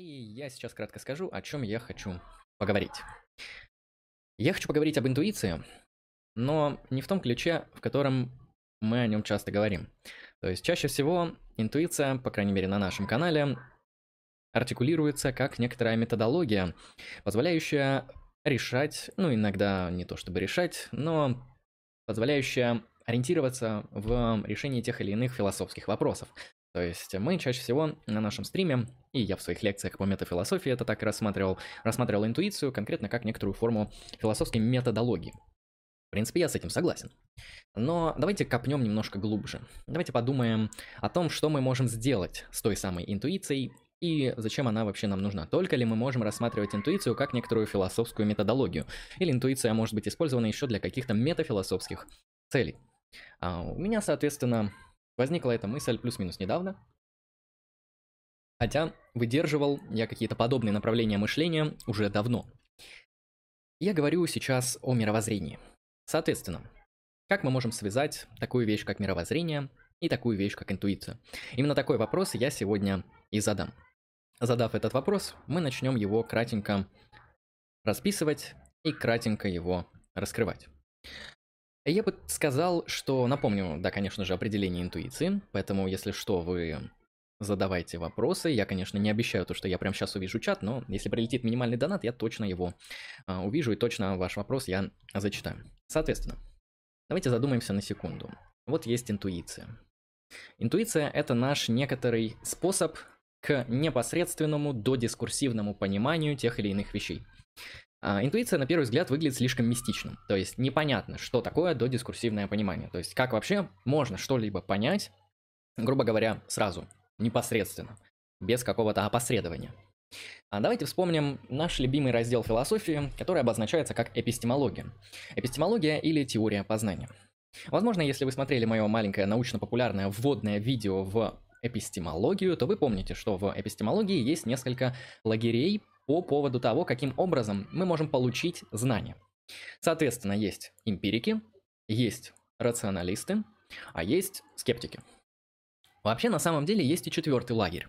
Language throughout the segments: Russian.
И я сейчас кратко скажу, о чем я хочу поговорить. Я хочу поговорить об интуиции, но не в том ключе, в котором мы о нем часто говорим. То есть чаще всего интуиция, по крайней мере на нашем канале, артикулируется как некоторая методология, позволяющая решать, ну иногда не то чтобы решать, но позволяющая ориентироваться в решении тех или иных философских вопросов. То есть мы чаще всего на нашем стриме, и я в своих лекциях по метафилософии это так рассматривал, рассматривал интуицию конкретно как некоторую форму философской методологии. В принципе, я с этим согласен. Но давайте копнем немножко глубже. Давайте подумаем о том, что мы можем сделать с той самой интуицией и зачем она вообще нам нужна. Только ли мы можем рассматривать интуицию как некоторую философскую методологию? Или интуиция может быть использована еще для каких-то метафилософских целей? А у меня, соответственно, возникла эта мысль плюс-минус недавно. Хотя выдерживал я какие-то подобные направления мышления уже давно. Я говорю сейчас о мировоззрении. Соответственно, как мы можем связать такую вещь, как мировоззрение, и такую вещь, как интуиция? Именно такой вопрос я сегодня и задам. Задав этот вопрос, мы начнем его кратенько расписывать и кратенько его раскрывать. Я бы сказал, что напомню, да, конечно же, определение интуиции, поэтому, если что, вы задавайте вопросы. Я, конечно, не обещаю то, что я прямо сейчас увижу чат, но если прилетит минимальный донат, я точно его а, увижу и точно ваш вопрос я зачитаю. Соответственно, давайте задумаемся на секунду. Вот есть интуиция. Интуиция – это наш некоторый способ к непосредственному додискурсивному пониманию тех или иных вещей. А, интуиция, на первый взгляд, выглядит слишком мистичным. То есть непонятно, что такое додискурсивное понимание. То есть как вообще можно что-либо понять, грубо говоря, сразу, непосредственно, без какого-то опосредования. А давайте вспомним наш любимый раздел философии, который обозначается как эпистемология. Эпистемология или теория познания. Возможно, если вы смотрели мое маленькое научно-популярное вводное видео в эпистемологию, то вы помните, что в эпистемологии есть несколько лагерей по поводу того, каким образом мы можем получить знания. Соответственно, есть эмпирики, есть рационалисты, а есть скептики. Вообще, на самом деле, есть и четвертый лагерь.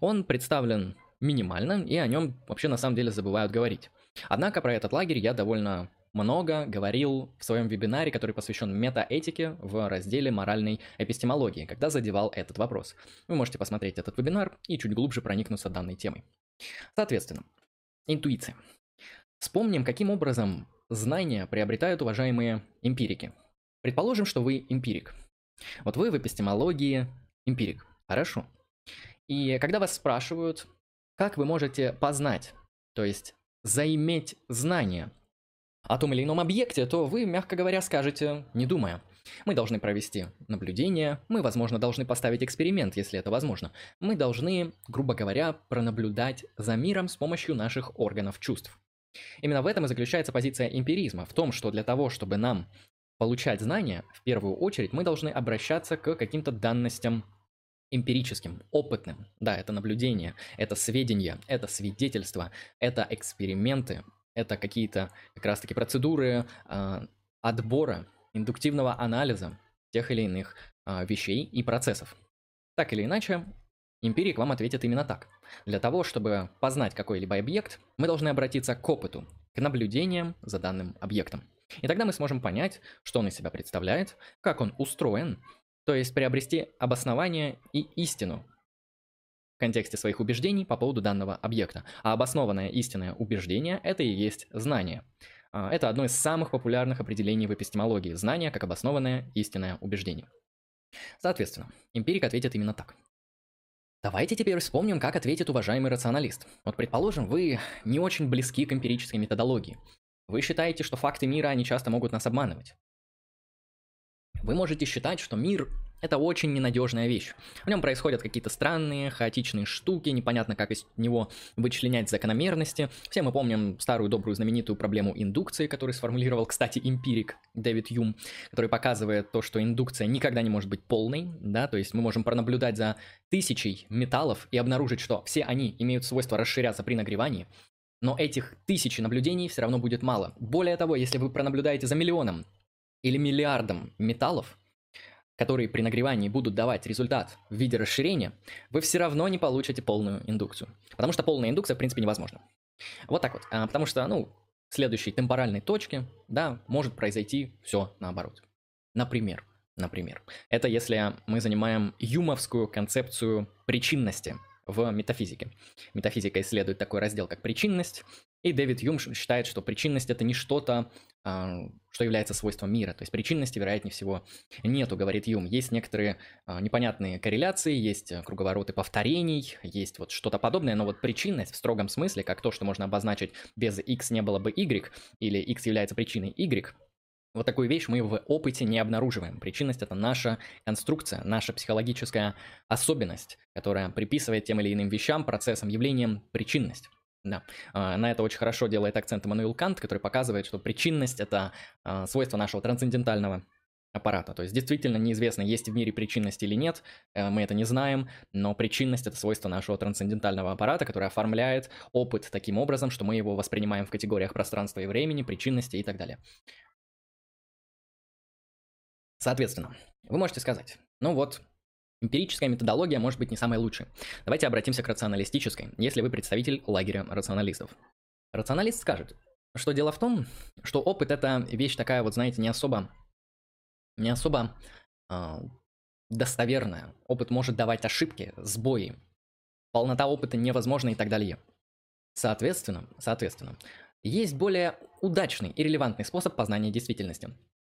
Он представлен минимально, и о нем вообще на самом деле забывают говорить. Однако про этот лагерь я довольно много говорил в своем вебинаре, который посвящен метаэтике в разделе моральной эпистемологии, когда задевал этот вопрос. Вы можете посмотреть этот вебинар и чуть глубже проникнуться данной темой. Соответственно, Интуиция. Вспомним, каким образом знания приобретают уважаемые эмпирики. Предположим, что вы эмпирик. Вот вы в эпистемологии эмпирик. Хорошо. И когда вас спрашивают, как вы можете познать, то есть заиметь знания о том или ином объекте, то вы, мягко говоря, скажете, не думая. Мы должны провести наблюдение, мы, возможно, должны поставить эксперимент, если это возможно. Мы должны, грубо говоря, пронаблюдать за миром с помощью наших органов чувств. Именно в этом и заключается позиция эмпиризма, в том, что для того, чтобы нам получать знания, в первую очередь мы должны обращаться к каким-то данностям эмпирическим, опытным. Да, это наблюдение, это сведения, это свидетельства, это эксперименты, это какие-то как раз-таки процедуры э, отбора индуктивного анализа тех или иных э, вещей и процессов. Так или иначе, эмпирик вам ответит именно так. Для того, чтобы познать какой-либо объект, мы должны обратиться к опыту, к наблюдениям за данным объектом. И тогда мы сможем понять, что он из себя представляет, как он устроен, то есть приобрести обоснование и истину в контексте своих убеждений по поводу данного объекта. А обоснованное истинное убеждение – это и есть знание – это одно из самых популярных определений в эпистемологии – знание как обоснованное истинное убеждение. Соответственно, эмпирик ответит именно так. Давайте теперь вспомним, как ответит уважаемый рационалист. Вот предположим, вы не очень близки к эмпирической методологии. Вы считаете, что факты мира, они часто могут нас обманывать. Вы можете считать, что мир это очень ненадежная вещь. В нем происходят какие-то странные, хаотичные штуки, непонятно, как из него вычленять закономерности. Все мы помним старую добрую знаменитую проблему индукции, которую сформулировал, кстати, эмпирик Дэвид Юм, который показывает то, что индукция никогда не может быть полной, да, то есть мы можем пронаблюдать за тысячей металлов и обнаружить, что все они имеют свойство расширяться при нагревании, но этих тысячи наблюдений все равно будет мало. Более того, если вы пронаблюдаете за миллионом или миллиардом металлов, которые при нагревании будут давать результат в виде расширения, вы все равно не получите полную индукцию. Потому что полная индукция, в принципе, невозможна. Вот так вот. А, потому что, ну, в следующей темпоральной точке, да, может произойти все наоборот. Например, например, это если мы занимаем юмовскую концепцию причинности в метафизике. Метафизика исследует такой раздел, как причинность, и Дэвид Юм считает, что причинность это не что-то, а, что является свойством мира. То есть причинности, вероятнее всего, нету, говорит Юм. Есть некоторые а, непонятные корреляции, есть круговороты повторений, есть вот что-то подобное, но вот причинность в строгом смысле, как то, что можно обозначить без x не было бы y, или x является причиной y, вот такую вещь мы в опыте не обнаруживаем. Причинность – это наша конструкция, наша психологическая особенность, которая приписывает тем или иным вещам, процессам, явлениям причинность. Да, а, на это очень хорошо делает акцент Эммануил Кант, который показывает, что причинность – это а, свойство нашего трансцендентального аппарата. То есть действительно неизвестно, есть в мире причинность или нет, э, мы это не знаем, но причинность – это свойство нашего трансцендентального аппарата, который оформляет опыт таким образом, что мы его воспринимаем в категориях пространства и времени, причинности и так далее. Соответственно, вы можете сказать, ну вот, Эмпирическая методология может быть не самой лучшей. Давайте обратимся к рационалистической, если вы представитель лагеря рационалистов. Рационалист скажет, что дело в том, что опыт это вещь такая вот, знаете, не особо, не особо э, достоверная. Опыт может давать ошибки, сбои. Полнота опыта невозможна и так далее. Соответственно, соответственно, есть более удачный и релевантный способ познания действительности.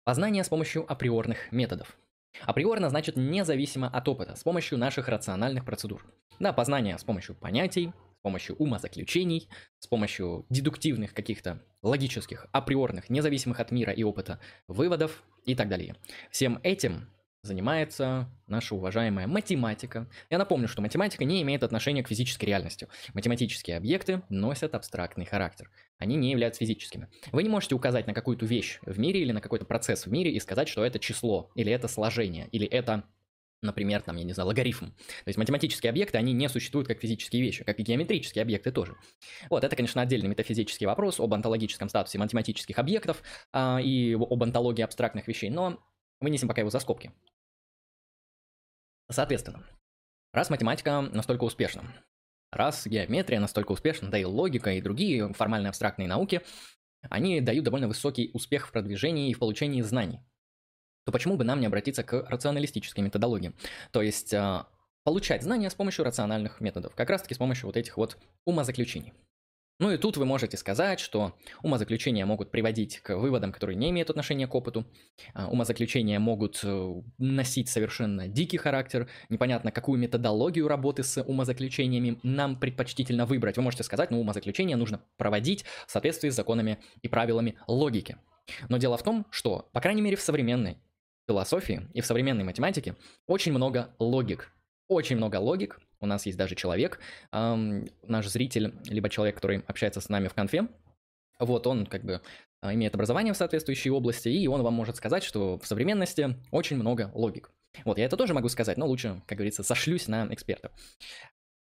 Познание с помощью априорных методов – Априорно значит независимо от опыта, с помощью наших рациональных процедур. Да, познание с помощью понятий, с помощью умозаключений, с помощью дедуктивных каких-то логических, априорных, независимых от мира и опыта выводов и так далее. Всем этим занимается наша уважаемая математика. Я напомню, что математика не имеет отношения к физической реальности. Математические объекты носят абстрактный характер. Они не являются физическими. Вы не можете указать на какую-то вещь в мире или на какой-то процесс в мире и сказать, что это число, или это сложение, или это Например, там, я не знаю, логарифм. То есть математические объекты, они не существуют как физические вещи, как и геометрические объекты тоже. Вот, это, конечно, отдельный метафизический вопрос об онтологическом статусе математических объектов а, и об онтологии абстрактных вещей, но вынесем пока его за скобки. Соответственно, раз математика настолько успешна, раз геометрия настолько успешна, да и логика и другие формальные абстрактные науки, они дают довольно высокий успех в продвижении и в получении знаний, то почему бы нам не обратиться к рационалистической методологии? То есть а, получать знания с помощью рациональных методов, как раз таки с помощью вот этих вот умозаключений. Ну и тут вы можете сказать, что умозаключения могут приводить к выводам, которые не имеют отношения к опыту. А, умозаключения могут э, носить совершенно дикий характер. Непонятно, какую методологию работы с умозаключениями нам предпочтительно выбрать. Вы можете сказать, ну умозаключения нужно проводить в соответствии с законами и правилами логики. Но дело в том, что, по крайней мере, в современной философии и в современной математике очень много логик. Очень много логик, у нас есть даже человек, эм, наш зритель, либо человек, который общается с нами в конфе, вот он как бы а, имеет образование в соответствующей области, и он вам может сказать, что в современности очень много логик. Вот, я это тоже могу сказать, но лучше, как говорится, сошлюсь на эксперта.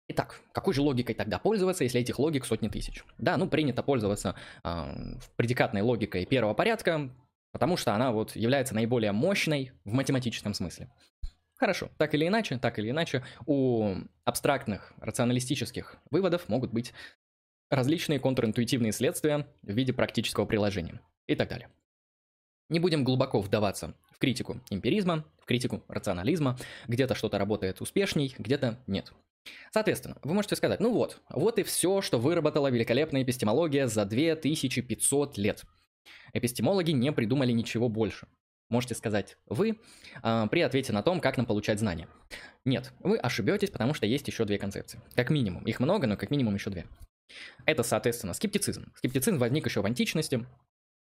Итак, какой же логикой тогда пользоваться, если этих логик сотни тысяч? Да, ну принято пользоваться э, предикатной логикой первого порядка, потому что она вот является наиболее мощной в математическом смысле. Хорошо, так или иначе, так или иначе, у абстрактных рационалистических выводов могут быть различные контринтуитивные следствия в виде практического приложения и так далее. Не будем глубоко вдаваться в критику эмпиризма, в критику рационализма, где-то что-то работает успешней, где-то нет. Соответственно, вы можете сказать, ну вот, вот и все, что выработала великолепная эпистемология за 2500 лет. Эпистемологи не придумали ничего больше можете сказать вы э, при ответе на том, как нам получать знания. Нет, вы ошибетесь, потому что есть еще две концепции. Как минимум. Их много, но как минимум еще две. Это, соответственно, скептицизм. Скептицизм возник еще в античности.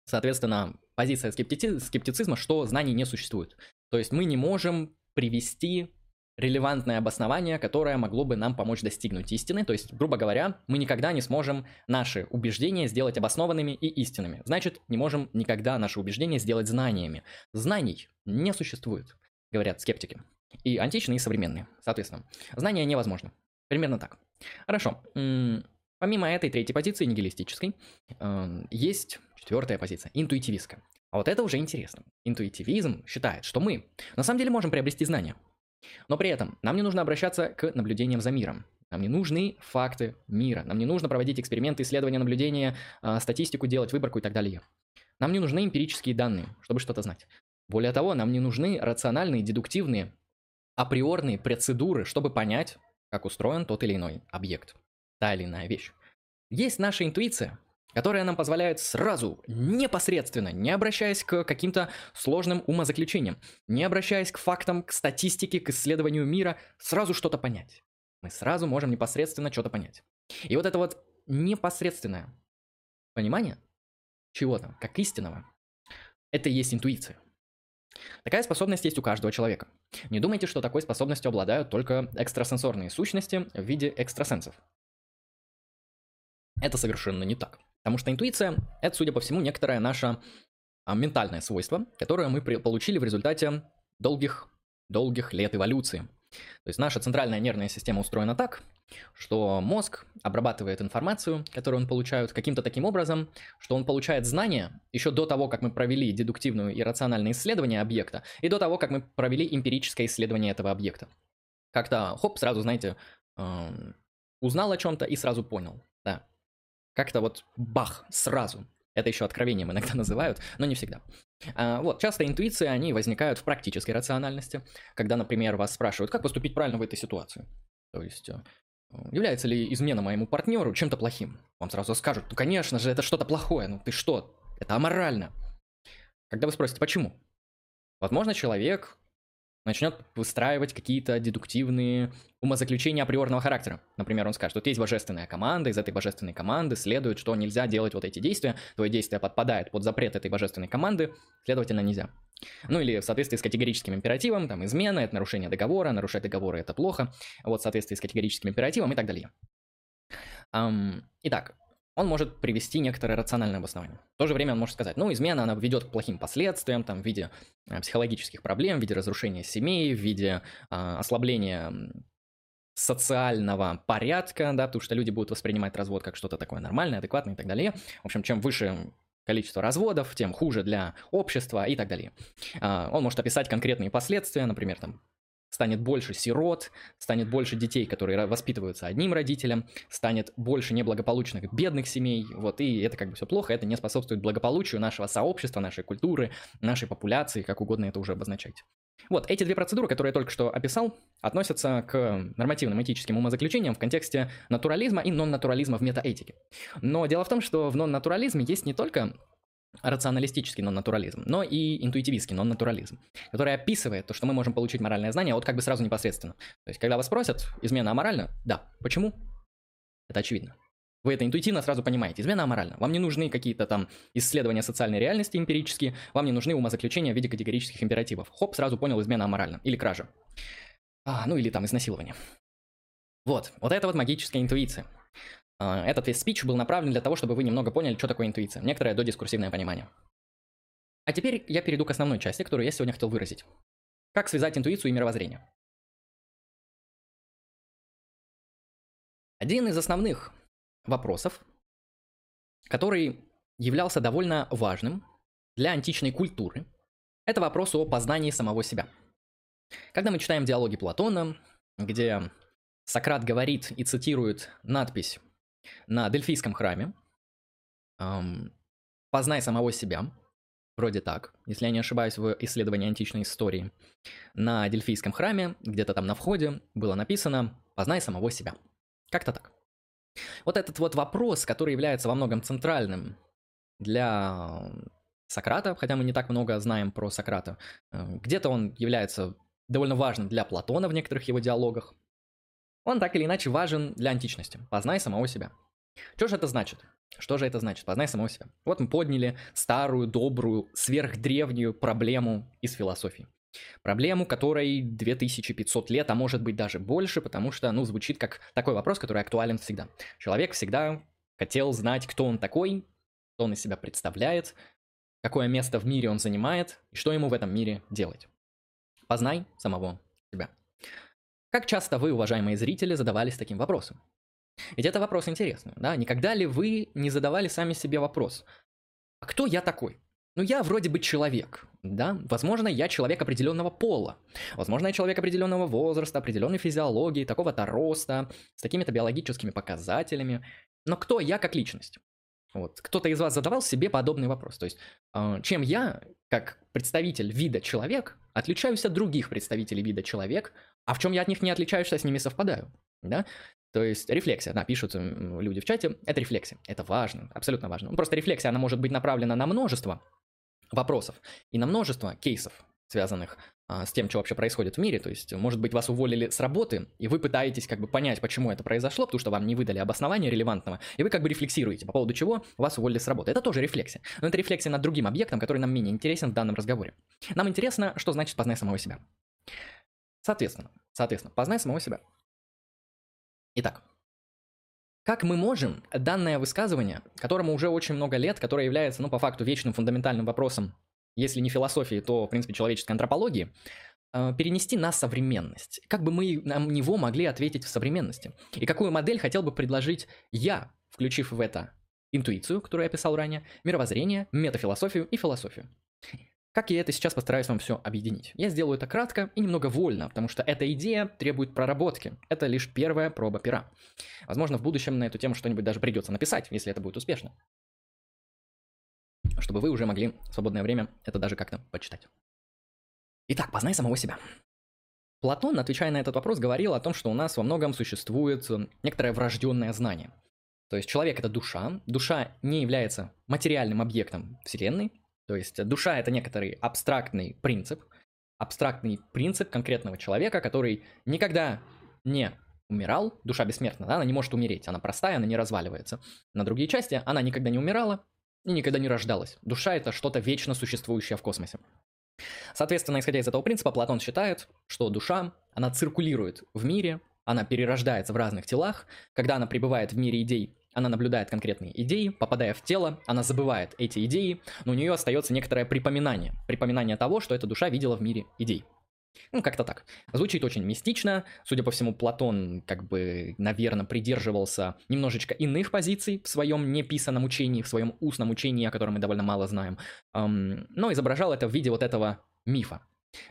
Соответственно, позиция скептици- скептицизма, что знаний не существует. То есть мы не можем привести релевантное обоснование, которое могло бы нам помочь достигнуть истины. То есть, грубо говоря, мы никогда не сможем наши убеждения сделать обоснованными и истинными. Значит, не можем никогда наши убеждения сделать знаниями. Знаний не существует, говорят скептики. И античные, и современные, соответственно. Знания невозможно. Примерно так. Хорошо. Помимо этой третьей позиции, нигилистической, э, есть Четвертая позиция – интуитивистская. А вот это уже интересно. Интуитивизм считает, что мы на самом деле можем приобрести знания. Но при этом нам не нужно обращаться к наблюдениям за миром. Нам не нужны факты мира. Нам не нужно проводить эксперименты, исследования, наблюдения, а, статистику делать, выборку и так далее. Нам не нужны эмпирические данные, чтобы что-то знать. Более того, нам не нужны рациональные, дедуктивные, априорные процедуры, чтобы понять, как устроен тот или иной объект, та или иная вещь. Есть наша интуиция, которая нам позволяет сразу, непосредственно, не обращаясь к каким-то сложным умозаключениям, не обращаясь к фактам, к статистике, к исследованию мира, сразу что-то понять. Мы сразу можем непосредственно что-то понять. И вот это вот непосредственное понимание чего-то, как истинного, это и есть интуиция. Такая способность есть у каждого человека. Не думайте, что такой способностью обладают только экстрасенсорные сущности в виде экстрасенсов. Это совершенно не так. Потому что интуиция – это, судя по всему, некоторое наше а, ментальное свойство, которое мы получили в результате долгих, долгих лет эволюции. То есть наша центральная нервная система устроена так, что мозг обрабатывает информацию, которую он получает, каким-то таким образом, что он получает знания еще до того, как мы провели дедуктивную и рациональное исследование объекта, и до того, как мы провели эмпирическое исследование этого объекта. Как-то, хоп, сразу, знаете, эм, узнал о чем-то и сразу понял, да. Как-то вот бах, сразу. Это еще откровением иногда называют, но не всегда. А, вот, часто интуиции, они возникают в практической рациональности, когда, например, вас спрашивают, как поступить правильно в этой ситуации. То есть, э, является ли измена моему партнеру чем-то плохим? Вам сразу скажут, ну, конечно же, это что-то плохое, ну ты что, это аморально. Когда вы спросите, почему? Возможно, человек начнет выстраивать какие-то дедуктивные умозаключения априорного характера. Например, он скажет, вот есть божественная команда, из этой божественной команды следует, что нельзя делать вот эти действия, твое действие подпадает под запрет этой божественной команды, следовательно, нельзя. Ну или в соответствии с категорическим императивом, там измена, это нарушение договора, нарушать договоры это плохо, вот в соответствии с категорическим императивом и так далее. Um, итак, он может привести некоторое рациональное обоснование. В то же время он может сказать, ну, измена, она ведет к плохим последствиям, там, в виде э, психологических проблем, в виде разрушения семей, в виде э, ослабления социального порядка, да, потому что люди будут воспринимать развод как что-то такое нормальное, адекватное и так далее. В общем, чем выше количество разводов, тем хуже для общества и так далее. Э, он может описать конкретные последствия, например, там, станет больше сирот, станет больше детей, которые воспитываются одним родителем, станет больше неблагополучных бедных семей, вот, и это как бы все плохо, это не способствует благополучию нашего сообщества, нашей культуры, нашей популяции, как угодно это уже обозначать. Вот, эти две процедуры, которые я только что описал, относятся к нормативным этическим умозаключениям в контексте натурализма и нон-натурализма в метаэтике. Но дело в том, что в нон-натурализме есть не только рационалистический нон-натурализм, но и интуитивистский нон-натурализм, который описывает то, что мы можем получить моральное знание вот как бы сразу непосредственно. То есть, когда вас спросят, измена аморальна? Да. Почему? Это очевидно. Вы это интуитивно сразу понимаете. Измена аморальна. Вам не нужны какие-то там исследования социальной реальности эмпирические, вам не нужны умозаключения в виде категорических императивов. Хоп, сразу понял, измена аморальна. Или кража. А, ну или там изнасилование. Вот, вот это вот магическая интуиция. А, этот весь спич был направлен для того, чтобы вы немного поняли, что такое интуиция. Некоторое додискурсивное понимание. А теперь я перейду к основной части, которую я сегодня хотел выразить. Как связать интуицию и мировоззрение? Один из основных вопросов, который являлся довольно важным для античной культуры, это вопрос о познании самого себя. Когда мы читаем диалоги Платона, где Сократ говорит и цитирует надпись на Дельфийском храме. Эм, «Познай самого себя», вроде так, если я не ошибаюсь, в исследовании античной истории. На Дельфийском храме, где-то там на входе, было написано «Познай самого себя». Как-то так. Вот этот вот вопрос, который является во многом центральным для Сократа, хотя мы не так много знаем про Сократа, э, где-то он является довольно важным для Платона в некоторых его диалогах, он так или иначе важен для античности. Познай самого себя. Что же это значит? Что же это значит? Познай самого себя. Вот мы подняли старую, добрую, сверхдревнюю проблему из философии. Проблему, которой 2500 лет, а может быть даже больше, потому что, ну, звучит как такой вопрос, который актуален всегда. Человек всегда хотел знать, кто он такой, что он из себя представляет, какое место в мире он занимает и что ему в этом мире делать. Познай самого себя. Как часто вы, уважаемые зрители, задавались таким вопросом? Ведь это вопрос интересный, да? Никогда ли вы не задавали сами себе вопрос? а кто я такой? Ну, я вроде бы человек, да? Возможно, я человек определенного пола. Возможно, я человек определенного возраста, определенной физиологии, такого-то роста, с такими-то биологическими показателями. Но кто я как личность? Вот. Кто-то из вас задавал себе подобный вопрос. То есть, э, чем я, как представитель вида человек, отличаюсь от других представителей вида человек, а в чем я от них не отличаюсь, а с ними совпадаю? Да? То есть рефлексия, да, пишут люди в чате, это рефлексия, это важно, абсолютно важно. Ну, просто рефлексия, она может быть направлена на множество вопросов и на множество кейсов, связанных а, с тем, что вообще происходит в мире. То есть, может быть, вас уволили с работы, и вы пытаетесь как бы понять, почему это произошло, потому что вам не выдали обоснования релевантного, и вы как бы рефлексируете по поводу чего вас уволили с работы. Это тоже рефлексия. Но это рефлексия над другим объектом, который нам менее интересен в данном разговоре. Нам интересно, что значит познай самого себя. Соответственно, соответственно, познай самого себя. Итак, как мы можем данное высказывание, которому уже очень много лет, которое является, ну, по факту, вечным фундаментальным вопросом, если не философии, то, в принципе, человеческой антропологии, э, перенести на современность? Как бы мы на него могли ответить в современности? И какую модель хотел бы предложить я, включив в это интуицию, которую я описал ранее, мировоззрение, метафилософию и философию? Как я это сейчас постараюсь вам все объединить? Я сделаю это кратко и немного вольно, потому что эта идея требует проработки. Это лишь первая проба пера. Возможно, в будущем на эту тему что-нибудь даже придется написать, если это будет успешно. Чтобы вы уже могли в свободное время это даже как-то почитать. Итак, познай самого себя. Платон, отвечая на этот вопрос, говорил о том, что у нас во многом существует некоторое врожденное знание. То есть человек это душа, душа не является материальным объектом Вселенной, то есть душа это некоторый абстрактный принцип, абстрактный принцип конкретного человека, который никогда не умирал, душа бессмертна, да, она не может умереть, она простая, она не разваливается. На другие части она никогда не умирала и никогда не рождалась. Душа это что-то вечно существующее в космосе. Соответственно, исходя из этого принципа, Платон считает, что душа, она циркулирует в мире, она перерождается в разных телах, когда она пребывает в мире идей, она наблюдает конкретные идеи, попадая в тело, она забывает эти идеи, но у нее остается некоторое припоминание. Припоминание того, что эта душа видела в мире идей. Ну, как-то так. Звучит очень мистично. Судя по всему, Платон, как бы, наверное, придерживался немножечко иных позиций в своем неписанном учении, в своем устном учении, о котором мы довольно мало знаем. Но изображал это в виде вот этого мифа.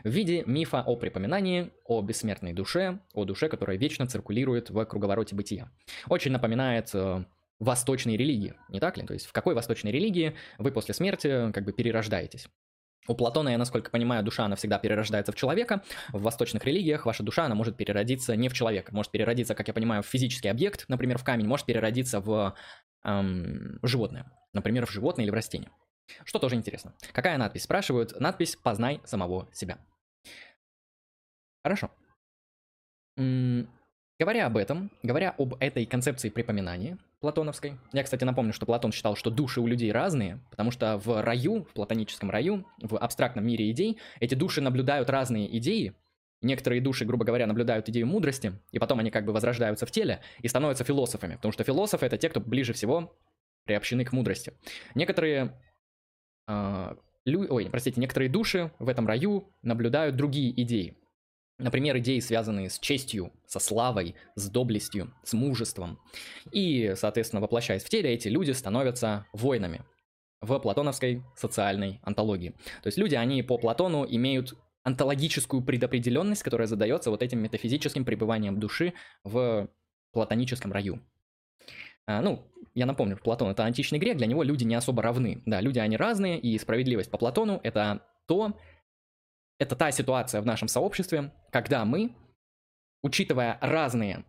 В виде мифа о припоминании, о бессмертной душе, о душе, которая вечно циркулирует в круговороте бытия. Очень напоминает э, восточной религии, не так ли? То есть в какой восточной религии вы после смерти как бы перерождаетесь? У Платона, я насколько понимаю, душа, она всегда перерождается в человека. В восточных религиях ваша душа, она может переродиться не в человека. Может переродиться, как я понимаю, в физический объект, например, в камень, может переродиться в эм, животное. Например, в животное или в растение. Что тоже интересно. Какая надпись? Спрашивают. Надпись «Познай самого себя». Хорошо. М говоря об этом, говоря об этой концепции припоминания, платоновской. Я, кстати, напомню, что Платон считал, что души у людей разные, потому что в раю, в платоническом раю, в абстрактном мире идей, эти души наблюдают разные идеи. Некоторые души, грубо говоря, наблюдают идею мудрости, и потом они как бы возрождаются в теле и становятся философами, потому что философы это те, кто ближе всего приобщены к мудрости. Некоторые э, лю... ой, простите, некоторые души в этом раю наблюдают другие идеи. Например, идеи, связанные с честью, со славой, с доблестью, с мужеством. И, соответственно, воплощаясь в теле, эти люди становятся воинами в платоновской социальной антологии. То есть люди, они по Платону имеют антологическую предопределенность, которая задается вот этим метафизическим пребыванием души в платоническом раю. А, ну, я напомню, Платон это античный грек, для него люди не особо равны. Да, люди они разные, и справедливость по Платону это то, это та ситуация в нашем сообществе, когда мы, учитывая разные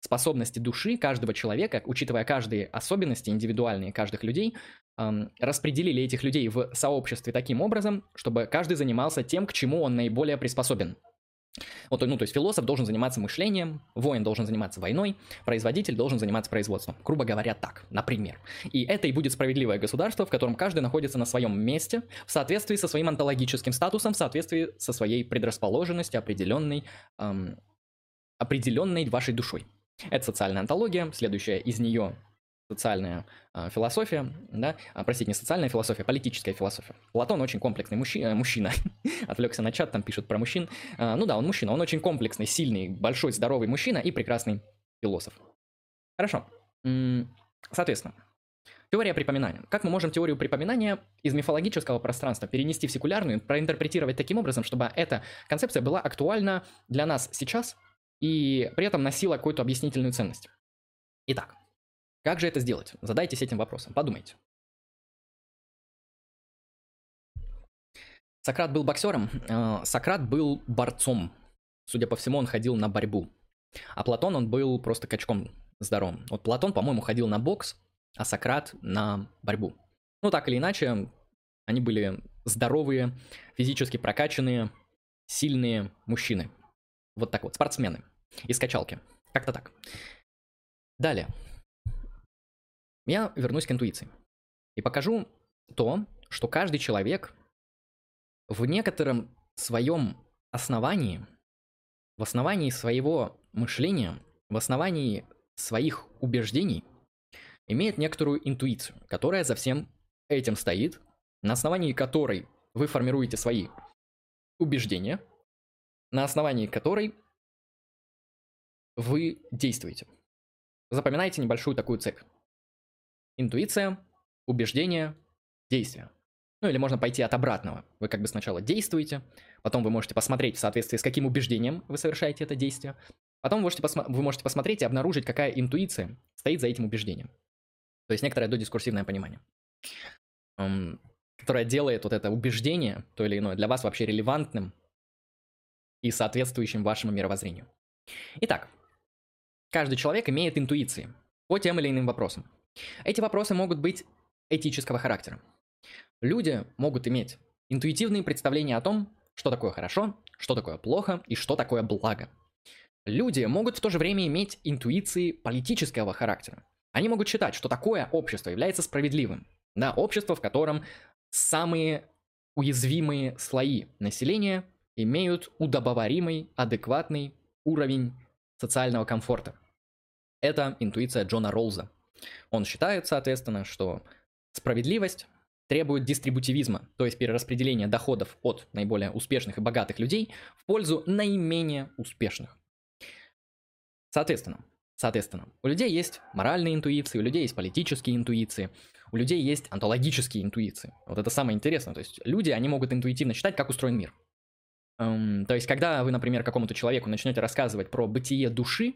способности души каждого человека, учитывая каждые особенности индивидуальные каждых людей, эм, распределили этих людей в сообществе таким образом, чтобы каждый занимался тем, к чему он наиболее приспособен. Вот, ну, то есть философ должен заниматься мышлением, воин должен заниматься войной, производитель должен заниматься производством. Грубо говоря, так, например. И это и будет справедливое государство, в котором каждый находится на своем месте, в соответствии со своим онтологическим статусом, в соответствии со своей предрасположенностью, определенной, эм, определенной вашей душой. Это социальная антология, следующая из нее социальная э, философия, да, а, простите, не социальная философия, политическая философия. Платон очень комплексный мужчина, э, мужчина. отвлекся на чат, там пишут про мужчин. Э, ну да, он мужчина, он очень комплексный, сильный, большой, здоровый мужчина и прекрасный философ. Хорошо. Соответственно, Теория припоминания. Как мы можем теорию припоминания из мифологического пространства перенести в секулярную, проинтерпретировать таким образом, чтобы эта концепция была актуальна для нас сейчас и при этом носила какую-то объяснительную ценность? Итак, как же это сделать? Задайтесь этим вопросом, подумайте. Сократ был боксером, э, Сократ был борцом. Судя по всему, он ходил на борьбу. А Платон, он был просто качком здоровым. Вот Платон, по-моему, ходил на бокс, а Сократ на борьбу. Ну, так или иначе, они были здоровые, физически прокачанные, сильные мужчины. Вот так вот, спортсмены. Из качалки. Как-то так. Далее. Я вернусь к интуиции. И покажу то, что каждый человек в некотором своем основании, в основании своего мышления, в основании своих убеждений имеет некоторую интуицию, которая за всем этим стоит, на основании которой вы формируете свои убеждения, на основании которой вы действуете. Запоминайте небольшую такую цепь. Интуиция, убеждение, действие. Ну или можно пойти от обратного. Вы как бы сначала действуете, потом вы можете посмотреть в соответствии с каким убеждением вы совершаете это действие, потом вы можете, посма- вы можете посмотреть и обнаружить, какая интуиция стоит за этим убеждением. То есть некоторое додискурсивное понимание, эм, которое делает вот это убеждение, то или иное, для вас вообще релевантным и соответствующим вашему мировоззрению. Итак, каждый человек имеет интуиции по тем или иным вопросам. Эти вопросы могут быть этического характера. Люди могут иметь интуитивные представления о том, что такое хорошо, что такое плохо и что такое благо. Люди могут в то же время иметь интуиции политического характера. Они могут считать, что такое общество является справедливым. Да, общество, в котором самые уязвимые слои населения имеют удобоваримый, адекватный уровень социального комфорта. Это интуиция Джона Ролза. Он считает, соответственно, что справедливость требует дистрибутивизма, то есть перераспределения доходов от наиболее успешных и богатых людей в пользу наименее успешных. Соответственно, соответственно, у людей есть моральные интуиции, у людей есть политические интуиции, у людей есть онтологические интуиции. Вот это самое интересное. То есть люди, они могут интуитивно считать, как устроен мир. Эм, то есть, когда вы, например, какому-то человеку начнете рассказывать про бытие души,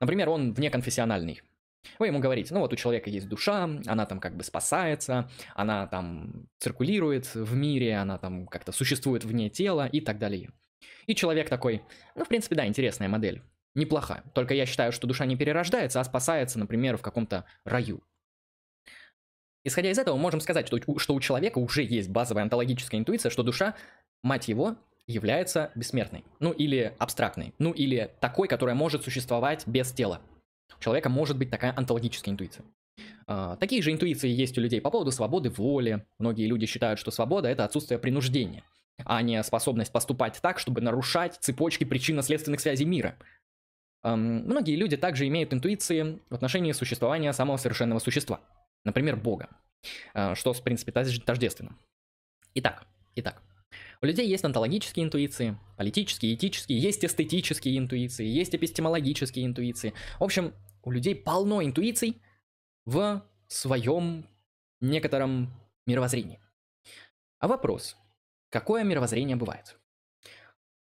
например, он внеконфессиональный, вы ему говорите, ну вот у человека есть душа, она там как бы спасается, она там циркулирует в мире, она там как-то существует вне тела и так далее. И человек такой, ну в принципе да, интересная модель, неплохая. Только я считаю, что душа не перерождается, а спасается, например, в каком-то раю. Исходя из этого, мы можем сказать, что, что у человека уже есть базовая онтологическая интуиция, что душа, мать его, является бессмертной. Ну или абстрактной. Ну или такой, которая может существовать без тела. У человека может быть такая онтологическая интуиция. Uh, такие же интуиции есть у людей по поводу свободы воли. Многие люди считают, что свобода это отсутствие принуждения, а не способность поступать так, чтобы нарушать цепочки причинно-следственных связей мира. Многие люди также имеют интуиции в отношении существования самого совершенного существа, например, Бога, uh, что, в принципе, тождественно. Итак, итак, у людей есть онтологические интуиции, политические, этические, есть эстетические интуиции, есть эпистемологические интуиции. В общем, у людей полно интуиций в своем некотором мировоззрении. А вопрос, какое мировоззрение бывает?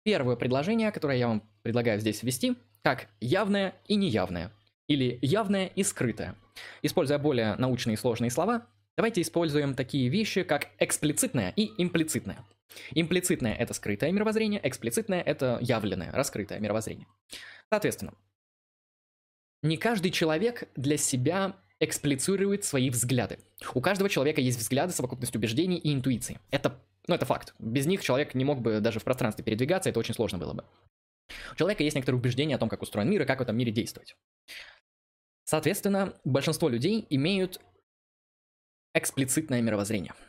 Первое предложение, которое я вам предлагаю здесь ввести, как явное и неявное, или явное и скрытое. Используя более научные и сложные слова, давайте используем такие вещи, как эксплицитное и имплицитное. Имплицитное – это скрытое мировоззрение, эксплицитное – это явленное, раскрытое мировоззрение. Соответственно, не каждый человек для себя эксплицирует свои взгляды. У каждого человека есть взгляды, совокупность убеждений и интуиции. Это, ну, это факт. Без них человек не мог бы даже в пространстве передвигаться, это очень сложно было бы. У человека есть некоторые убеждения о том, как устроен мир и как в этом мире действовать. Соответственно, большинство людей имеют эксплицитное мировоззрение –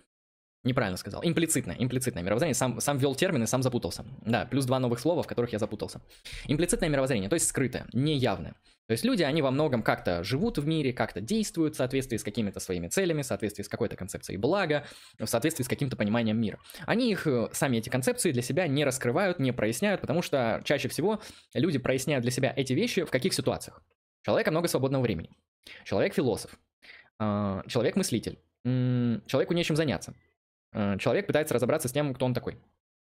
Неправильно сказал. Имплицитное, имплицитное мировоззрение. Сам, сам ввел термины, сам запутался. Да, плюс два новых слова, в которых я запутался. Имплицитное мировоззрение, то есть скрытое, неявное. То есть люди, они во многом как-то живут в мире, как-то действуют в соответствии с какими-то своими целями, в соответствии с какой-то концепцией блага, в соответствии с каким-то пониманием мира. Они их, э, сами эти концепции для себя не раскрывают, не проясняют, потому что чаще всего люди проясняют для себя эти вещи в каких ситуациях? Человека много свободного времени. Человек философ. а, человек-мыслитель, человеку нечем заняться, человек пытается разобраться с тем, кто он такой.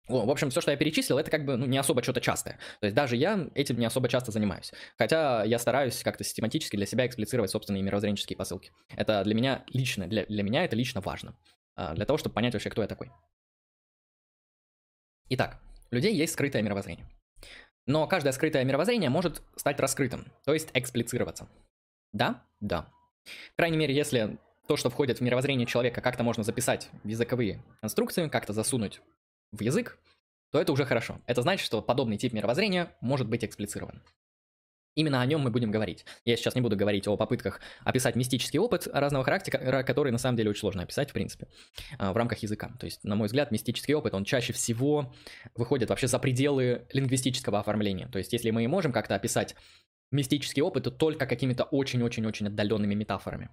О, в общем, все, что я перечислил, это как бы ну, не особо что-то частое. То есть даже я этим не особо часто занимаюсь. Хотя я стараюсь как-то систематически для себя эксплицировать собственные мировоззренческие посылки. Это для меня лично, для, для меня это лично важно. Для того, чтобы понять вообще, кто я такой. Итак, у людей есть скрытое мировоззрение. Но каждое скрытое мировоззрение может стать раскрытым, то есть эксплицироваться. Да? Да. По крайней мере, если то, что входит в мировоззрение человека, как-то можно записать в языковые конструкции, как-то засунуть в язык, то это уже хорошо. Это значит, что подобный тип мировоззрения может быть эксплицирован. Именно о нем мы будем говорить. Я сейчас не буду говорить о попытках описать мистический опыт разного характера, который на самом деле очень сложно описать, в принципе, а, в рамках языка. То есть, на мой взгляд, мистический опыт, он чаще всего выходит вообще за пределы лингвистического оформления. То есть, если мы и можем как-то описать мистический опыт, то только какими-то очень-очень-очень отдаленными метафорами.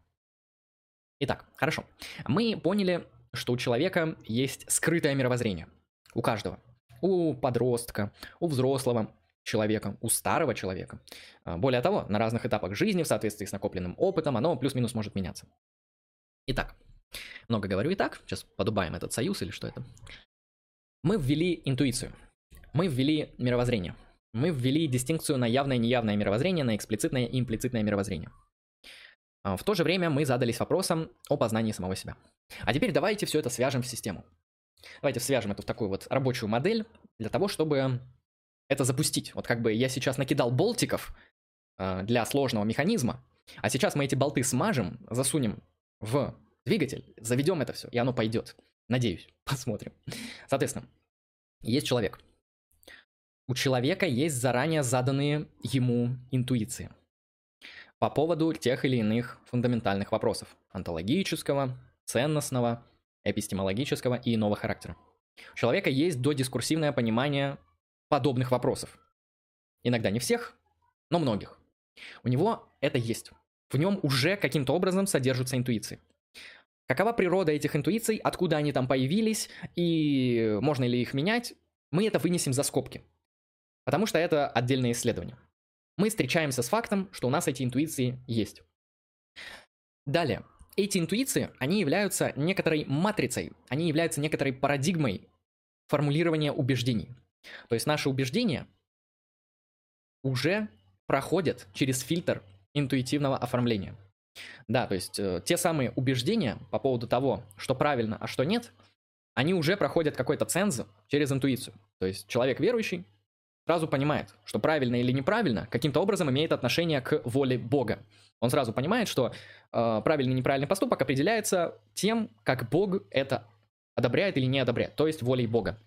Итак, хорошо. Мы поняли, что у человека есть скрытое мировоззрение. У каждого. У подростка, у взрослого, человека, у старого человека. А, более того, на разных этапах жизни, в соответствии с накопленным опытом, оно плюс-минус может меняться. Итак, много говорю и так, сейчас подубаем этот союз или что это. Мы ввели интуицию, мы ввели мировоззрение, мы ввели дистинкцию на явное и неявное мировоззрение, на эксплицитное и имплицитное мировоззрение. А, в то же время мы задались вопросом о познании самого себя. А теперь давайте все это свяжем в систему. Давайте свяжем это в такую вот рабочую модель для того, чтобы это запустить. Вот как бы я сейчас накидал болтиков э, для сложного механизма, а сейчас мы эти болты смажем, засунем в двигатель, заведем это все, и оно пойдет. Надеюсь, посмотрим. Соответственно, есть человек. У человека есть заранее заданные ему интуиции по поводу тех или иных фундаментальных вопросов онтологического, ценностного, эпистемологического и иного характера. У человека есть додискурсивное понимание подобных вопросов. Иногда не всех, но многих. У него это есть. В нем уже каким-то образом содержатся интуиции. Какова природа этих интуиций, откуда они там появились и можно ли их менять, мы это вынесем за скобки. Потому что это отдельное исследование. Мы встречаемся с фактом, что у нас эти интуиции есть. Далее. Эти интуиции, они являются некоторой матрицей, они являются некоторой парадигмой формулирования убеждений. То есть наши убеждения уже проходят через фильтр интуитивного оформления. Да, то есть э, те самые убеждения по поводу того, что правильно, а что нет, они уже проходят какой-то ценз через интуицию. То есть человек верующий сразу понимает, что правильно или неправильно каким-то образом имеет отношение к воле Бога. Он сразу понимает, что э, правильный и неправильный поступок определяется тем, как Бог это одобряет или не одобряет, то есть волей Бога.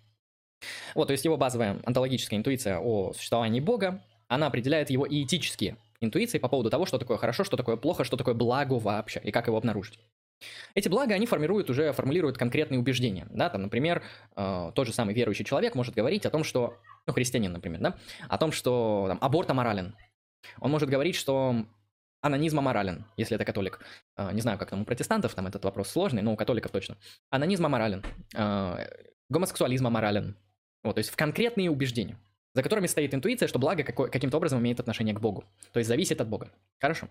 Вот, то есть его базовая онтологическая интуиция о существовании Бога, она определяет его и этические интуиции по поводу того, что такое хорошо, что такое плохо, что такое благо вообще, и как его обнаружить. Эти блага, они формируют уже, формулируют конкретные убеждения, да, там, например, э, тот же самый верующий человек может говорить о том, что, ну, христианин, например, да, о том, что там, аборт аморален. Он может говорить, что анонизм аморален, если это католик. Э, не знаю, как там у протестантов, там этот вопрос сложный, но у католиков точно. Анонизм аморален. Э, гомосексуализм аморален. Вот, то есть в конкретные убеждения, за которыми стоит интуиция, что благо каким-то образом имеет отношение к Богу. То есть зависит от Бога. Хорошо.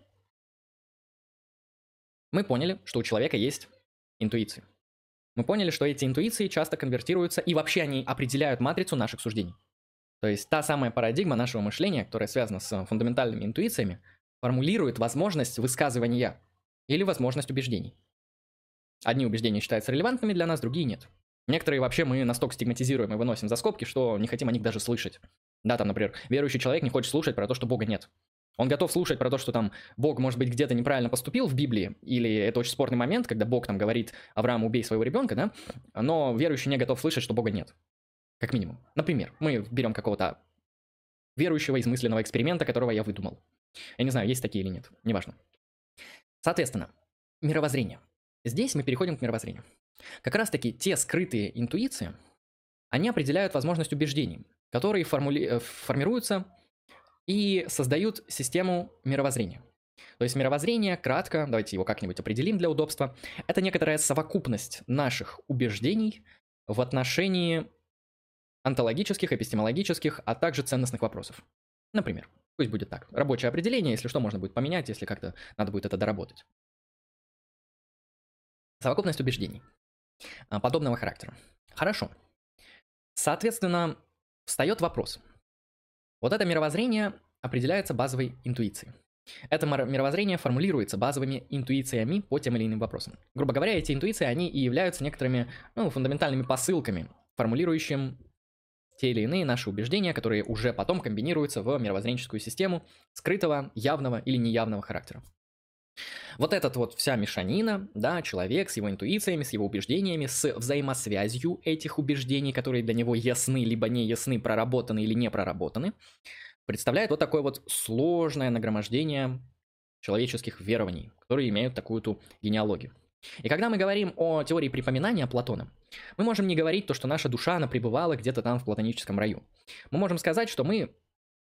Мы поняли, что у человека есть интуиции. Мы поняли, что эти интуиции часто конвертируются, и вообще они определяют матрицу наших суждений. То есть та самая парадигма нашего мышления, которая связана с фундаментальными интуициями, формулирует возможность высказывания или возможность убеждений. Одни убеждения считаются релевантными для нас, другие нет. Некоторые вообще мы настолько стигматизируем и выносим за скобки, что не хотим о них даже слышать. Да, там, например, верующий человек не хочет слушать про то, что Бога нет. Он готов слушать про то, что там Бог, может быть, где-то неправильно поступил в Библии, или это очень спорный момент, когда Бог там говорит Авраам, убей своего ребенка, да, но верующий не готов слышать, что Бога нет. Как минимум. Например, мы берем какого-то верующего измысленного эксперимента, которого я выдумал. Я не знаю, есть такие или нет, неважно. Соответственно, мировоззрение. Здесь мы переходим к мировоззрению. Как раз таки те скрытые интуиции, они определяют возможность убеждений, которые формули... Э, формируются и создают систему мировоззрения. То есть мировоззрение, кратко, давайте его как-нибудь определим для удобства, это некоторая совокупность наших убеждений в отношении онтологических, эпистемологических, а также ценностных вопросов. Например, пусть будет так. Рабочее определение, если что, можно будет поменять, если как-то надо будет это доработать. Совокупность убеждений а, подобного характера. Хорошо. Соответственно, встает вопрос. Вот это мировоззрение определяется базовой интуицией. Это мировоззрение формулируется базовыми интуициями по тем или иным вопросам. Грубо говоря, эти интуиции, они и являются некоторыми ну, фундаментальными посылками, формулирующим те или иные наши убеждения, которые уже потом комбинируются в мировоззренческую систему скрытого, явного или неявного характера. Вот этот вот вся мешанина, да, человек с его интуициями, с его убеждениями, с взаимосвязью этих убеждений, которые для него ясны, либо не ясны, проработаны или не проработаны, представляет вот такое вот сложное нагромождение человеческих верований, которые имеют такую-то генеалогию. И когда мы говорим о теории припоминания Платона, мы можем не говорить то, что наша душа, она пребывала где-то там в платоническом раю. Мы можем сказать, что мы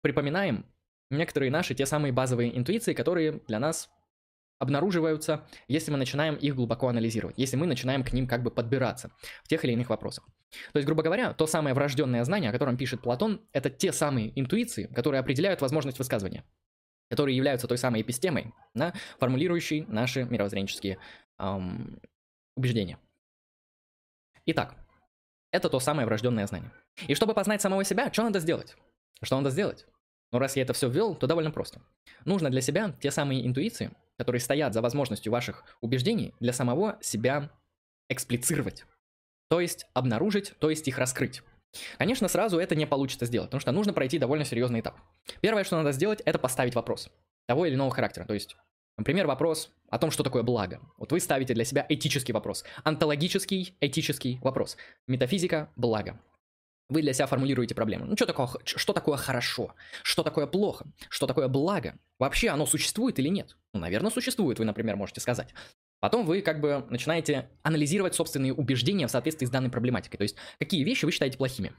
припоминаем некоторые наши те самые базовые интуиции, которые для нас обнаруживаются, если мы начинаем их глубоко анализировать, если мы начинаем к ним как бы подбираться в тех или иных вопросах. То есть, грубо говоря, то самое врожденное знание, о котором пишет Платон, это те самые интуиции, которые определяют возможность высказывания, которые являются той самой эпистемой, да, формулирующей наши мировоззренческие эм, убеждения. Итак, это то самое врожденное знание. И чтобы познать самого себя, что надо сделать? Что надо сделать? Ну, раз я это все ввел, то довольно просто. Нужно для себя те самые интуиции, которые стоят за возможностью ваших убеждений, для самого себя эксплицировать. То есть обнаружить, то есть их раскрыть. Конечно, сразу это не получится сделать, потому что нужно пройти довольно серьезный этап. Первое, что надо сделать, это поставить вопрос того или иного характера. То есть, например, вопрос о том, что такое благо. Вот вы ставите для себя этический вопрос, онтологический этический вопрос. Метафизика – благо вы для себя формулируете проблему. Ну, что такое, что такое хорошо? Что такое плохо? Что такое благо? Вообще оно существует или нет? Ну, наверное, существует, вы, например, можете сказать. Потом вы как бы начинаете анализировать собственные убеждения в соответствии с данной проблематикой. То есть, какие вещи вы считаете плохими?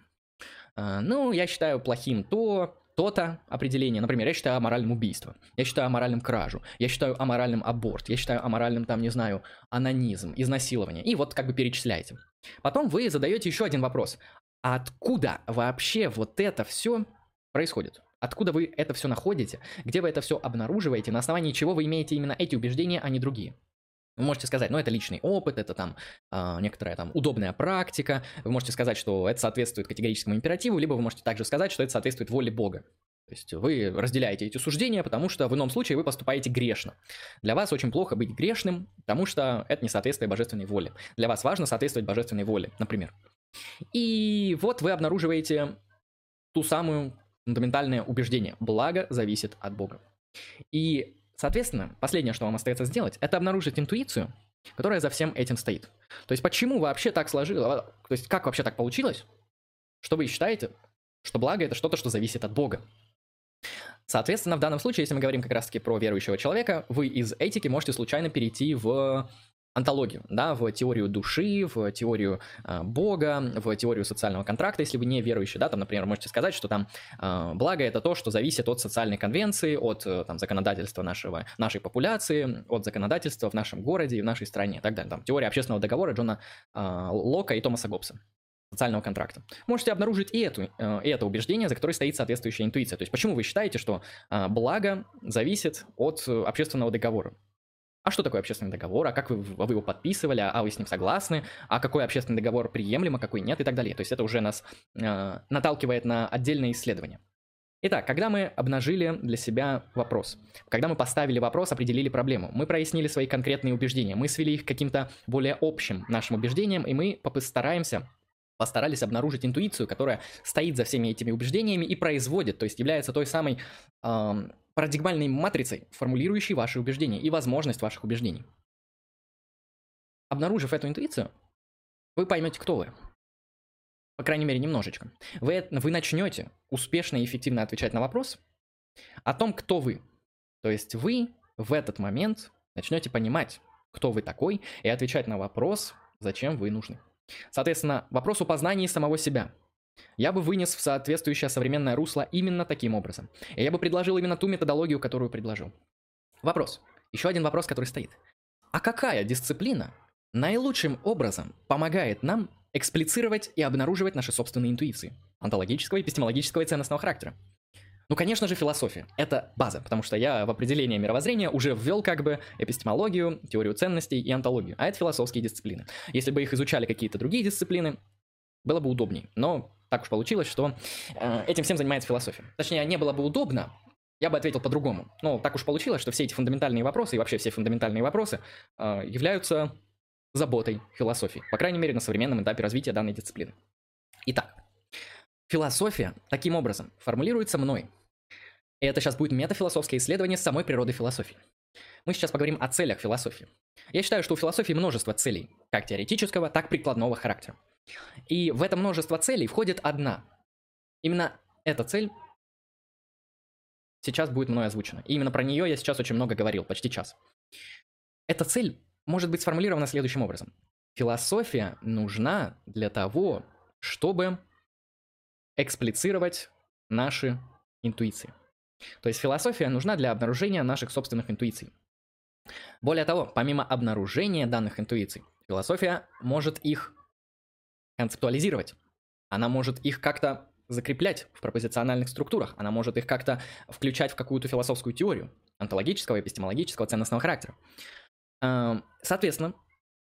А, ну, я считаю плохим то, то-то определение. Например, я считаю аморальным убийство, я считаю аморальным кражу, я считаю аморальным аборт, я считаю аморальным, там, не знаю, анонизм, изнасилование. И вот как бы перечисляете. Потом вы задаете еще один вопрос. Откуда вообще вот это все происходит? Откуда вы это все находите? Где вы это все обнаруживаете? На основании чего вы имеете именно эти убеждения, а не другие? Вы можете сказать, ну это личный опыт, это там э, некоторая там удобная практика. Вы можете сказать, что это соответствует категорическому императиву, либо вы можете также сказать, что это соответствует воле Бога. То есть вы разделяете эти суждения, потому что в ином случае вы поступаете грешно. Для вас очень плохо быть грешным, потому что это не соответствует божественной воле. Для вас важно соответствовать божественной воле, например. И вот вы обнаруживаете ту самую фундаментальное убеждение. Благо зависит от Бога. И, соответственно, последнее, что вам остается сделать, это обнаружить интуицию, которая за всем этим стоит. То есть, почему вообще так сложилось, то есть, как вообще так получилось, что вы считаете, что благо это что-то, что зависит от Бога. Соответственно, в данном случае, если мы говорим как раз-таки про верующего человека, вы из этики можете случайно перейти в антологию, да, в теорию души, в теорию э, Бога, в теорию социального контракта, если вы не верующий, да, там, например, можете сказать, что там э, благо это то, что зависит от социальной конвенции, от э, там законодательства нашего, нашей популяции, от законодательства в нашем городе и в нашей стране и так далее. Там теория общественного договора Джона э, Лока и Томаса Гоббса социального контракта. Можете обнаружить и, эту, э, и это убеждение, за которое стоит соответствующая интуиция. То есть почему вы считаете, что благо зависит от э, общественного договора? А что такое общественный договор, а как вы, вы его подписывали, а вы с ним согласны, а какой общественный договор приемлем, а какой нет и так далее. То есть это уже нас э, наталкивает на отдельные исследования. Итак, когда мы обнажили для себя вопрос, когда мы поставили вопрос, определили проблему, мы прояснили свои конкретные убеждения, мы свели их к каким-то более общим нашим убеждениям, и мы постараемся постарались обнаружить интуицию, которая стоит за всеми этими убеждениями и производит, то есть является той самой э, парадигмальной матрицей, формулирующей ваши убеждения и возможность ваших убеждений. Обнаружив эту интуицию, вы поймете, кто вы. По крайней мере, немножечко. Вы, вы начнете успешно и эффективно отвечать на вопрос о том, кто вы. То есть вы в этот момент начнете понимать, кто вы такой, и отвечать на вопрос, зачем вы нужны. Соответственно, вопрос о познании самого себя – я бы вынес в соответствующее современное русло именно таким образом. И я бы предложил именно ту методологию, которую предложил. Вопрос. Еще один вопрос, который стоит. А какая дисциплина наилучшим образом помогает нам эксплицировать и обнаруживать наши собственные интуиции? Онтологического, эпистемологического и ценностного характера. Ну, конечно же, философия. Это база, потому что я в определение мировоззрения уже ввел как бы эпистемологию, теорию ценностей и антологию. А это философские дисциплины. Если бы их изучали какие-то другие дисциплины, было бы удобнее. Но так уж получилось, что э, этим всем занимается философия. Точнее, не было бы удобно, я бы ответил по-другому. Но так уж получилось, что все эти фундаментальные вопросы и вообще все фундаментальные вопросы э, являются заботой философии. По крайней мере, на современном этапе развития данной дисциплины. Итак, Философия таким образом формулируется мной. И это сейчас будет метафилософское исследование самой природы философии. Мы сейчас поговорим о целях философии. Я считаю, что у философии множество целей, как теоретического, так и прикладного характера. И в это множество целей входит одна. Именно эта цель сейчас будет мной озвучена. И именно про нее я сейчас очень много говорил, почти час. Эта цель может быть сформулирована следующим образом. Философия нужна для того, чтобы эксплицировать наши интуиции. То есть философия нужна для обнаружения наших собственных интуиций. Более того, помимо обнаружения данных интуиций, философия может их концептуализировать. Она может их как-то закреплять в пропозициональных структурах, она может их как-то включать в какую-то философскую теорию антологического, эпистемологического, ценностного характера. Эм, соответственно,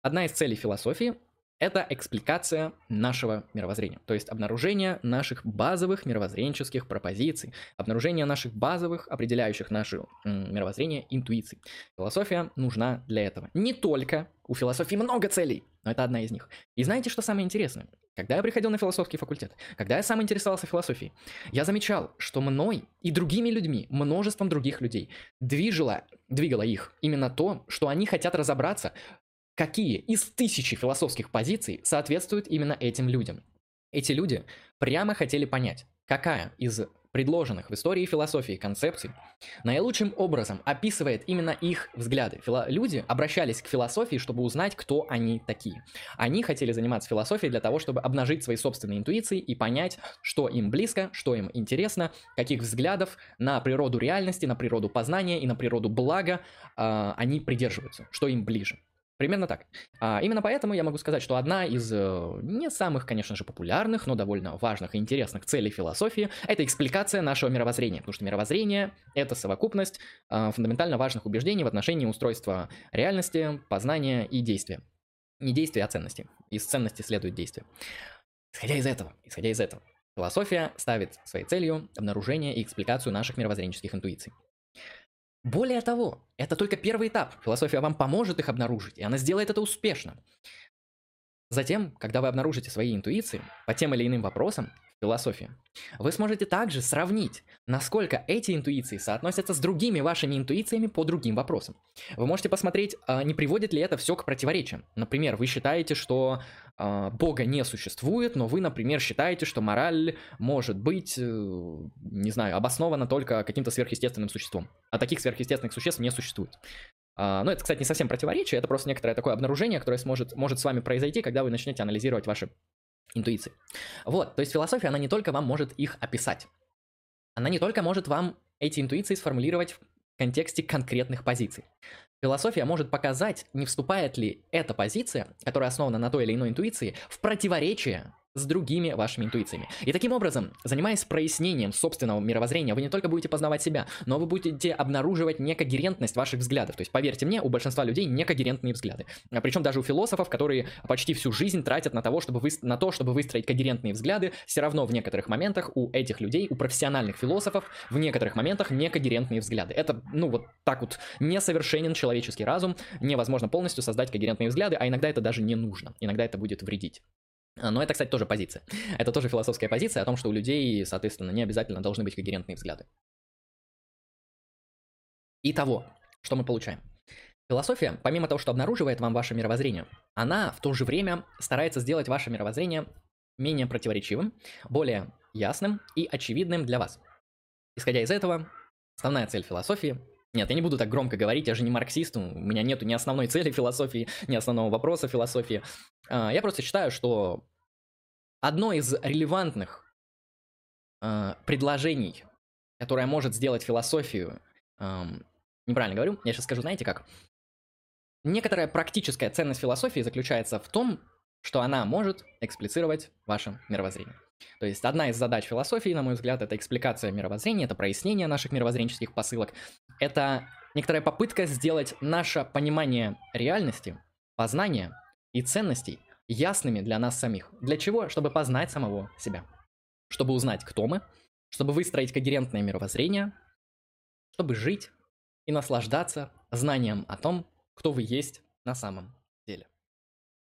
одна из целей философии это экспликация нашего мировоззрения, то есть обнаружение наших базовых мировоззренческих пропозиций, обнаружение наших базовых, определяющих наше мировоззрение интуиций. Философия нужна для этого. Не только, у философии много целей, но это одна из них. И знаете, что самое интересное? Когда я приходил на философский факультет, когда я сам интересовался философией, я замечал, что мной и другими людьми, множеством других людей, движило, двигало их именно то, что они хотят разобраться какие из тысячи философских позиций соответствуют именно этим людям. Эти люди прямо хотели понять, какая из предложенных в истории философии концепций наилучшим образом описывает именно их взгляды. Фило- люди обращались к философии, чтобы узнать, кто они такие. Они хотели заниматься философией для того, чтобы обнажить свои собственные интуиции и понять, что им близко, что им интересно, каких взглядов на природу реальности, на природу познания и на природу блага э, они придерживаются, что им ближе. Примерно так. А, именно поэтому я могу сказать, что одна из э, не самых, конечно же, популярных, но довольно важных и интересных целей философии – это экспликация нашего мировоззрения. Потому что мировоззрение – это совокупность э, фундаментально важных убеждений в отношении устройства реальности, познания и действия. Не действия, а ценности. Из ценности следует действие. Исходя из этого, исходя из этого, философия ставит своей целью обнаружение и экспликацию наших мировоззренческих интуиций. Более того, это только первый этап. Философия вам поможет их обнаружить, и она сделает это успешно. Затем, когда вы обнаружите свои интуиции по тем или иным вопросам, философии, вы сможете также сравнить, насколько эти интуиции соотносятся с другими вашими интуициями по другим вопросам. Вы можете посмотреть, а, не приводит ли это все к противоречиям. Например, вы считаете, что э, Бога не существует, но вы, например, считаете, что мораль может быть, э, не знаю, обоснована только каким-то сверхъестественным существом. А таких сверхъестественных существ не существует. Uh, ну, это, кстати, не совсем противоречие, это просто некоторое такое обнаружение, которое сможет, может с вами произойти, когда вы начнете анализировать ваши интуиции. Вот, то есть философия, она не только вам может их описать, она не только может вам эти интуиции сформулировать в контексте конкретных позиций. Философия может показать, не вступает ли эта позиция, которая основана на той или иной интуиции, в противоречие с другими вашими интуициями. И таким образом, занимаясь прояснением собственного мировоззрения, вы не только будете познавать себя, но вы будете обнаруживать некогерентность ваших взглядов. То есть, поверьте мне, у большинства людей некогерентные взгляды. А Причем даже у философов, которые почти всю жизнь тратят на, того, чтобы вы... на то, чтобы выстроить когерентные взгляды, все равно в некоторых моментах у этих людей, у профессиональных философов, в некоторых моментах некогерентные взгляды. Это, ну, вот так вот несовершенен человеческий разум, невозможно полностью создать когерентные взгляды, а иногда это даже не нужно, иногда это будет вредить. А, но это, кстати, тоже позиция. Это тоже философская позиция о том, что у людей, соответственно, не обязательно должны быть когерентные взгляды. Итого, что мы получаем? Философия, помимо того, что обнаруживает вам ваше мировоззрение, она в то же время старается сделать ваше мировоззрение менее противоречивым, более ясным и очевидным для вас. Исходя из этого, основная цель философии нет, я не буду так громко говорить, я же не марксист, у меня нету ни основной цели философии, ни основного вопроса философии. А, я просто считаю, что одно из релевантных а, предложений, которое может сделать философию, неправильно говорю, я сейчас скажу, знаете как? Некоторая практическая ценность философии заключается в том, что она может эксплицировать ваше мировоззрение. То есть одна из задач философии, на мой взгляд, это экспликация мировоззрения, это прояснение наших мировоззренческих посылок. Это некоторая попытка сделать наше понимание реальности, познания и ценностей ясными для нас самих. Для чего? Чтобы познать самого себя. Чтобы узнать, кто мы, чтобы выстроить когерентное мировоззрение, чтобы жить и наслаждаться знанием о том, кто вы есть на самом